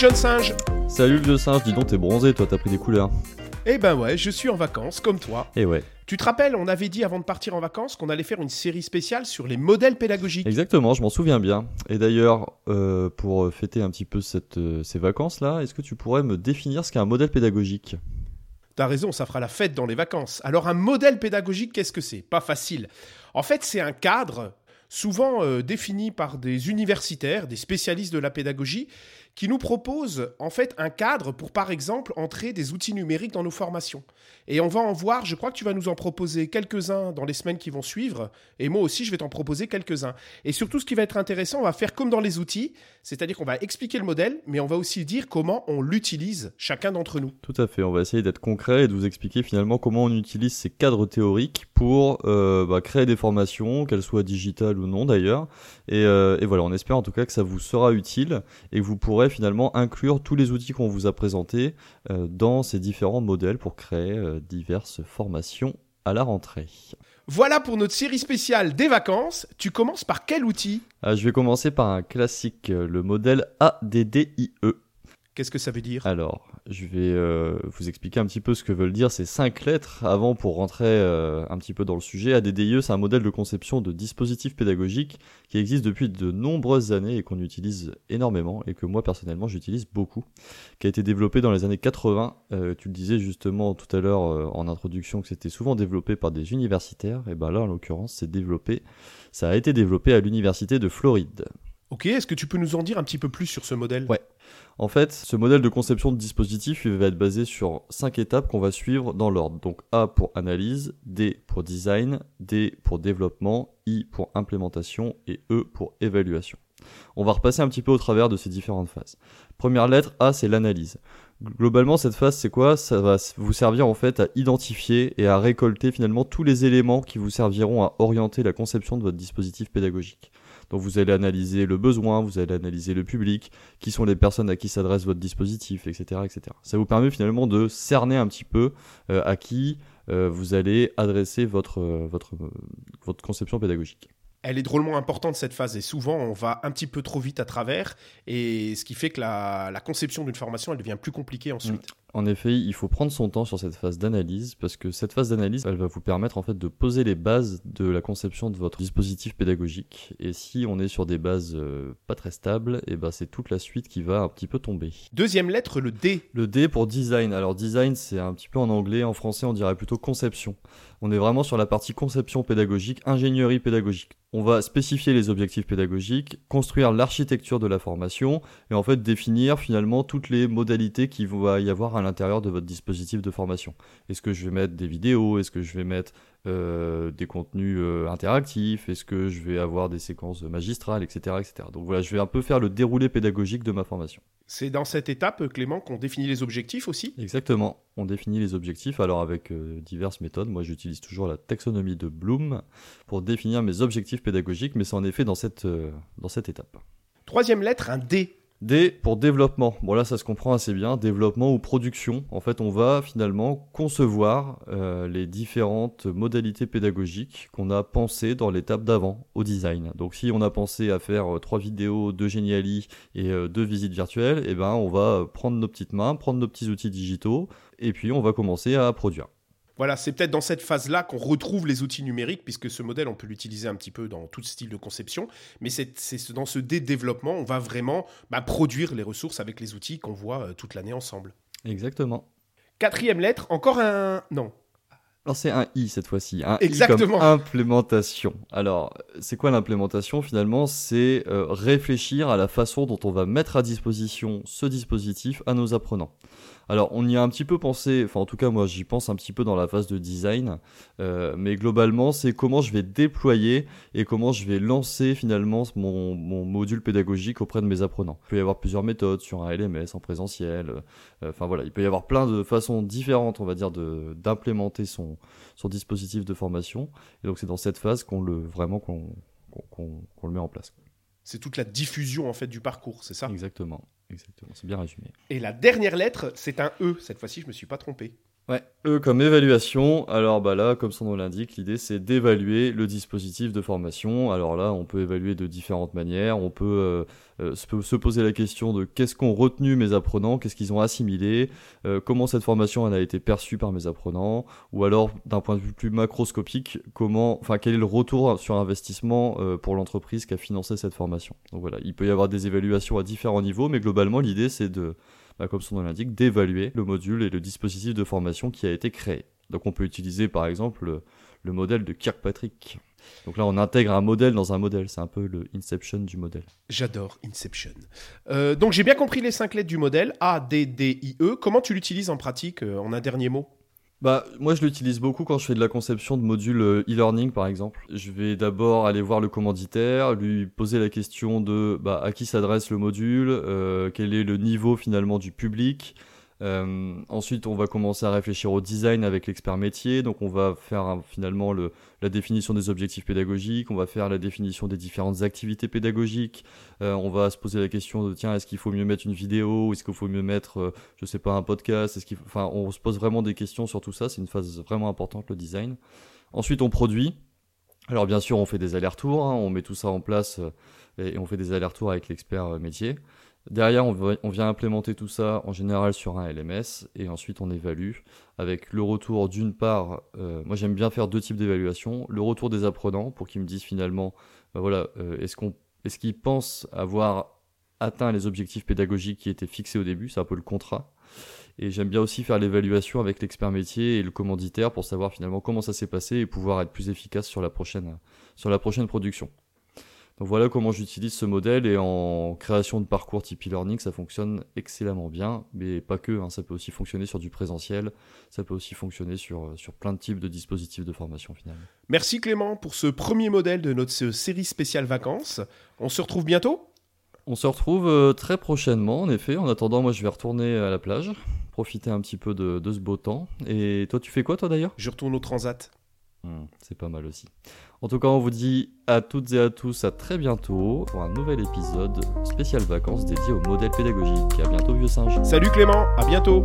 jeune singe Salut le vieux singe, dis donc t'es bronzé toi, t'as pris des couleurs. Eh ben ouais, je suis en vacances, comme toi. Eh ouais. Tu te rappelles, on avait dit avant de partir en vacances qu'on allait faire une série spéciale sur les modèles pédagogiques. Exactement, je m'en souviens bien. Et d'ailleurs, euh, pour fêter un petit peu cette, euh, ces vacances-là, est-ce que tu pourrais me définir ce qu'est un modèle pédagogique? T'as raison, ça fera la fête dans les vacances. Alors un modèle pédagogique, qu'est-ce que c'est? Pas facile. En fait, c'est un cadre souvent euh, défini par des universitaires, des spécialistes de la pédagogie, qui nous proposent en fait un cadre pour, par exemple, entrer des outils numériques dans nos formations. Et on va en voir, je crois que tu vas nous en proposer quelques-uns dans les semaines qui vont suivre, et moi aussi je vais t'en proposer quelques-uns. Et surtout, ce qui va être intéressant, on va faire comme dans les outils, c'est-à-dire qu'on va expliquer le modèle, mais on va aussi dire comment on l'utilise, chacun d'entre nous. Tout à fait, on va essayer d'être concret et de vous expliquer finalement comment on utilise ces cadres théoriques pour euh, bah, créer des formations, qu'elles soient digitales ou non d'ailleurs. Euh, et voilà, on espère en tout cas que ça vous sera utile et que vous pourrez finalement inclure tous les outils qu'on vous a présentés euh, dans ces différents modèles pour créer euh, diverses formations à la rentrée. Voilà pour notre série spéciale des vacances. Tu commences par quel outil? Ah, je vais commencer par un classique, euh, le modèle ADDIE. Qu'est-ce que ça veut dire Alors, je vais euh, vous expliquer un petit peu ce que veulent dire ces cinq lettres avant pour rentrer euh, un petit peu dans le sujet. ADDIE, c'est un modèle de conception de dispositifs pédagogiques qui existe depuis de nombreuses années et qu'on utilise énormément et que moi personnellement j'utilise beaucoup, qui a été développé dans les années 80. Euh, tu le disais justement tout à l'heure en introduction que c'était souvent développé par des universitaires. Et ben là, en l'occurrence, c'est développé, ça a été développé à l'université de Floride. Ok, est-ce que tu peux nous en dire un petit peu plus sur ce modèle? Ouais. En fait, ce modèle de conception de dispositif va être basé sur cinq étapes qu'on va suivre dans l'ordre. Donc A pour analyse, D pour design, D pour développement, I pour implémentation et E pour évaluation. On va repasser un petit peu au travers de ces différentes phases. Première lettre A, c'est l'analyse. Globalement, cette phase, c'est quoi? Ça va vous servir en fait à identifier et à récolter finalement tous les éléments qui vous serviront à orienter la conception de votre dispositif pédagogique. Donc vous allez analyser le besoin, vous allez analyser le public, qui sont les personnes à qui s'adresse votre dispositif, etc., etc. Ça vous permet finalement de cerner un petit peu euh, à qui euh, vous allez adresser votre, euh, votre, votre conception pédagogique. Elle est drôlement importante cette phase et souvent on va un petit peu trop vite à travers et ce qui fait que la, la conception d'une formation elle devient plus compliquée ensuite. En effet, il faut prendre son temps sur cette phase d'analyse parce que cette phase d'analyse, elle va vous permettre en fait de poser les bases de la conception de votre dispositif pédagogique. Et si on est sur des bases euh, pas très stables, et ben c'est toute la suite qui va un petit peu tomber. Deuxième lettre, le D. Le D pour design. Alors design, c'est un petit peu en anglais, en français, on dirait plutôt conception. On est vraiment sur la partie conception pédagogique, ingénierie pédagogique. On va spécifier les objectifs pédagogiques, construire l'architecture de la formation et en fait définir finalement toutes les modalités qu'il va y avoir à l'intérieur de votre dispositif de formation. Est-ce que je vais mettre des vidéos? Est-ce que je vais mettre euh, des contenus euh, interactifs? Est-ce que je vais avoir des séquences magistrales, etc., etc. Donc voilà, je vais un peu faire le déroulé pédagogique de ma formation. C'est dans cette étape, Clément, qu'on définit les objectifs aussi? Exactement. On définit les objectifs alors avec euh, diverses méthodes. Moi, j'utilise toujours la taxonomie de Bloom pour définir mes objectifs pédagogiques, mais c'est en effet dans cette, dans cette étape. Troisième lettre, un D. D pour développement. Bon là ça se comprend assez bien. Développement ou production. En fait on va finalement concevoir euh, les différentes modalités pédagogiques qu'on a pensées dans l'étape d'avant au design. Donc si on a pensé à faire euh, trois vidéos, deux Geniali et euh, deux visites virtuelles, et ben on va prendre nos petites mains, prendre nos petits outils digitaux et puis on va commencer à produire. Voilà, c'est peut-être dans cette phase-là qu'on retrouve les outils numériques, puisque ce modèle, on peut l'utiliser un petit peu dans tout style de conception. Mais c'est dans ce dé-développement, on va vraiment bah, produire les ressources avec les outils qu'on voit euh, toute l'année ensemble. Exactement. Quatrième lettre, encore un... Non. Alors c'est un I cette fois-ci, un Exactement. I comme implémentation. Alors c'est quoi l'implémentation finalement? C'est euh, réfléchir à la façon dont on va mettre à disposition ce dispositif à nos apprenants. Alors on y a un petit peu pensé, enfin en tout cas moi j'y pense un petit peu dans la phase de design, euh, mais globalement c'est comment je vais déployer et comment je vais lancer finalement mon, mon module pédagogique auprès de mes apprenants. Il peut y avoir plusieurs méthodes sur un LMS, en présentiel, euh, enfin voilà, il peut y avoir plein de façons différentes on va dire d'implémenter son, son dispositif de formation. Et donc c'est dans cette phase qu'on le vraiment qu'on le met en place. C'est toute la diffusion en fait du parcours, c'est ça? Exactement, exactement, c'est bien résumé. Et la dernière lettre, c'est un E. Cette fois-ci, je me suis pas trompé. Ouais, E comme évaluation. Alors bah là, comme son nom l'indique, l'idée c'est d'évaluer le dispositif de formation. Alors là, on peut évaluer de différentes manières. On peut euh, euh, se poser la question de qu'est-ce qu'ont retenu mes apprenants, qu'est-ce qu'ils ont assimilé, euh, comment cette formation elle a été perçue par mes apprenants, ou alors d'un point de vue plus macroscopique, comment, enfin quel est le retour sur investissement pour l'entreprise qui a financé cette formation. Donc voilà, il peut y avoir des évaluations à différents niveaux, mais globalement l'idée c'est de comme son nom l'indique, d'évaluer le module et le dispositif de formation qui a été créé. Donc on peut utiliser par exemple le, modèle de Kirkpatrick. Donc là, on intègre un modèle dans un modèle. C'est un peu le Inception du modèle. J'adore Inception. Euh, donc j'ai bien compris les cinq lettres du modèle A, D, D, I, E. Comment tu l'utilises en pratique euh, En un dernier mot? Bah, moi, je l'utilise beaucoup quand je fais de la conception de modules euh, e-learning, par exemple. Je vais d'abord aller voir le commanditaire, lui poser la question de bah, à qui s'adresse le module, euh, quel est le niveau finalement du public, euh, ensuite, on va commencer à réfléchir au design avec l'expert métier. Donc, on va faire finalement le, la définition des objectifs pédagogiques, on va faire la définition des différentes activités pédagogiques. Euh, on va se poser la question de tiens, est-ce qu'il faut mieux mettre une vidéo, est-ce qu'il faut mieux mettre, euh, je sais pas, un podcast? Est-ce qu'il, enfin, on se pose vraiment des questions sur tout ça. C'est une phase vraiment importante le design. Ensuite, on produit. Alors bien sûr, on fait des allers-retours, hein. on met tout ça en place et on fait des allers-retours avec l'expert métier. Derrière, on, vient implémenter tout ça en général sur un LMS et ensuite on évalue avec le retour d'une part, euh, moi j'aime bien faire deux types d'évaluation, le retour des apprenants pour qu'ils me disent finalement, bah voilà, euh, est-ce qu'ils pensent avoir atteint les objectifs pédagogiques qui étaient fixés au début, c'est un peu le contrat. Et j'aime bien aussi faire l'évaluation avec l'expert métier et le commanditaire pour savoir finalement comment ça s'est passé et pouvoir être plus efficace sur la prochaine production. Donc voilà comment j'utilise ce modèle et en création de parcours type e-learning, ça fonctionne excellemment bien, mais pas que, hein, ça peut aussi fonctionner sur du présentiel, ça peut aussi fonctionner sur, euh, sur plein de types de dispositifs de formation finalement. Merci Clément pour ce premier modèle de notre série spéciale vacances. On se retrouve bientôt? On se retrouve euh, très prochainement en effet. En attendant, moi je vais retourner à la plage, profiter un petit peu de, de ce beau temps. Et toi tu fais quoi toi d'ailleurs? Je retourne au Transat. Hmm, c'est pas mal aussi. En tout cas, on vous dit à toutes et à tous à très bientôt pour un nouvel épisode spécial vacances dédié au modèle pédagogique. À bientôt, vieux singe. Salut Clément, à bientôt.